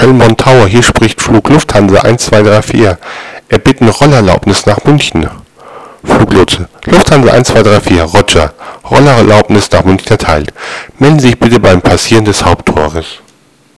Köln-Bonn Tower, hier spricht Flug Lufthansa 1234. Erbitten Rollerlaubnis nach München. Fluglotse. Lufthansa 1234, Roger. Rollerlaubnis nach München erteilt. Melden Sie sich bitte beim Passieren des Haupttores.